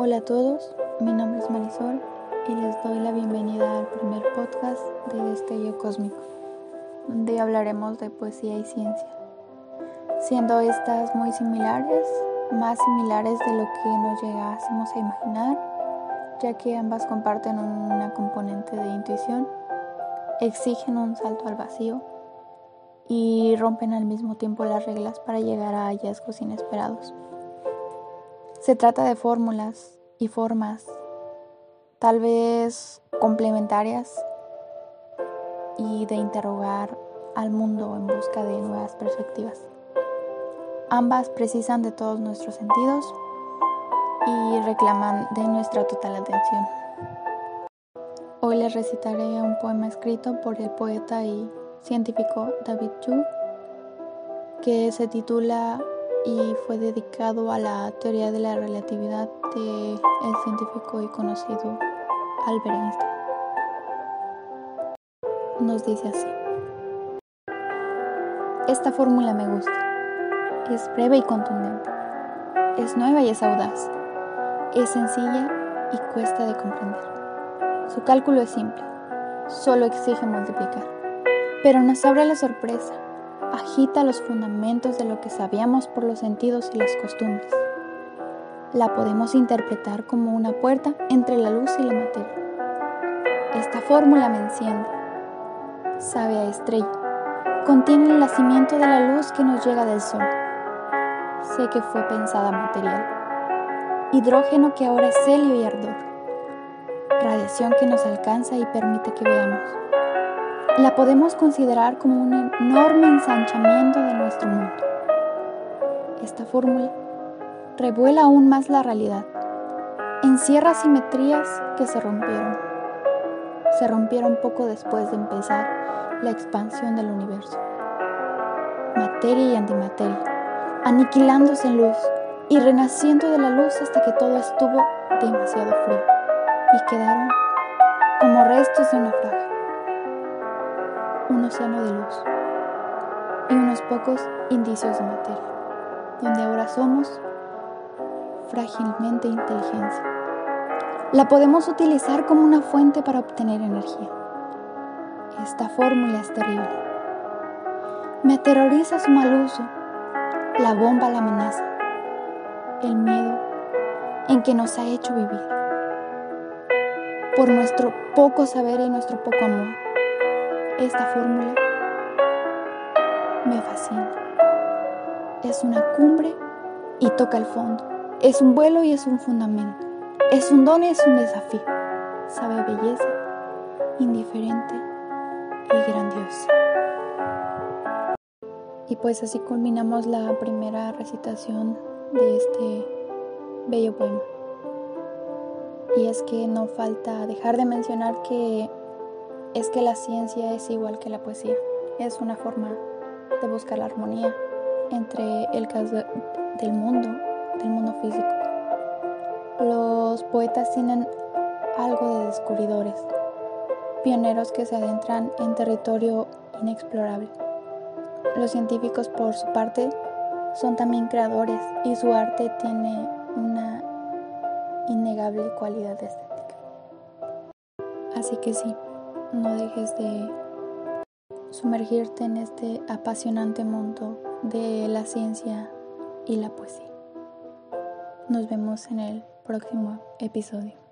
Hola a todos, mi nombre es Marisol y les doy la bienvenida al primer podcast de Destello Cósmico, donde hablaremos de poesía y ciencia, siendo estas muy similares, más similares de lo que nos llegásemos a imaginar, ya que ambas comparten una componente de intuición, exigen un salto al vacío y rompen al mismo tiempo las reglas para llegar a hallazgos inesperados. Se trata de fórmulas y formas, tal vez complementarias, y de interrogar al mundo en busca de nuevas perspectivas. Ambas precisan de todos nuestros sentidos y reclaman de nuestra total atención. Hoy les recitaré un poema escrito por el poeta y científico David Yu, que se titula y fue dedicado a la teoría de la relatividad de el científico y conocido Albert Einstein. Nos dice así. Esta fórmula me gusta. Es breve y contundente. Es nueva y es audaz. Es sencilla y cuesta de comprender. Su cálculo es simple. Solo exige multiplicar. Pero nos abre la sorpresa agita los fundamentos de lo que sabíamos por los sentidos y las costumbres. La podemos interpretar como una puerta entre la luz y la materia. Esta fórmula me enciende. Sabe a estrella. Contiene el nacimiento de la luz que nos llega del sol. Sé que fue pensada material. Hidrógeno que ahora es helio y ardor. Radiación que nos alcanza y permite que veamos la podemos considerar como un enorme ensanchamiento de nuestro mundo. Esta fórmula revuela aún más la realidad, encierra simetrías que se rompieron. Se rompieron poco después de empezar la expansión del universo. Materia y antimateria, aniquilándose en luz y renaciendo de la luz hasta que todo estuvo demasiado frío y quedaron como restos de una naufragio un océano de luz y unos pocos indicios de materia, donde ahora somos frágilmente inteligencia. La podemos utilizar como una fuente para obtener energía. Esta fórmula es terrible. Me aterroriza su mal uso, la bomba la amenaza, el miedo en que nos ha hecho vivir. Por nuestro poco saber y nuestro poco amor esta fórmula me fascina. Es una cumbre y toca el fondo. Es un vuelo y es un fundamento. Es un don y es un desafío. Sabe belleza, indiferente y grandiosa. Y pues así culminamos la primera recitación de este bello poema. Y es que no falta dejar de mencionar que es que la ciencia es igual que la poesía. Es una forma de buscar la armonía entre el caso del mundo, del mundo físico. Los poetas tienen algo de descubridores, pioneros que se adentran en territorio inexplorable. Los científicos, por su parte, son también creadores y su arte tiene una innegable cualidad estética. Así que sí, no dejes de sumergirte en este apasionante mundo de la ciencia y la poesía. Nos vemos en el próximo episodio.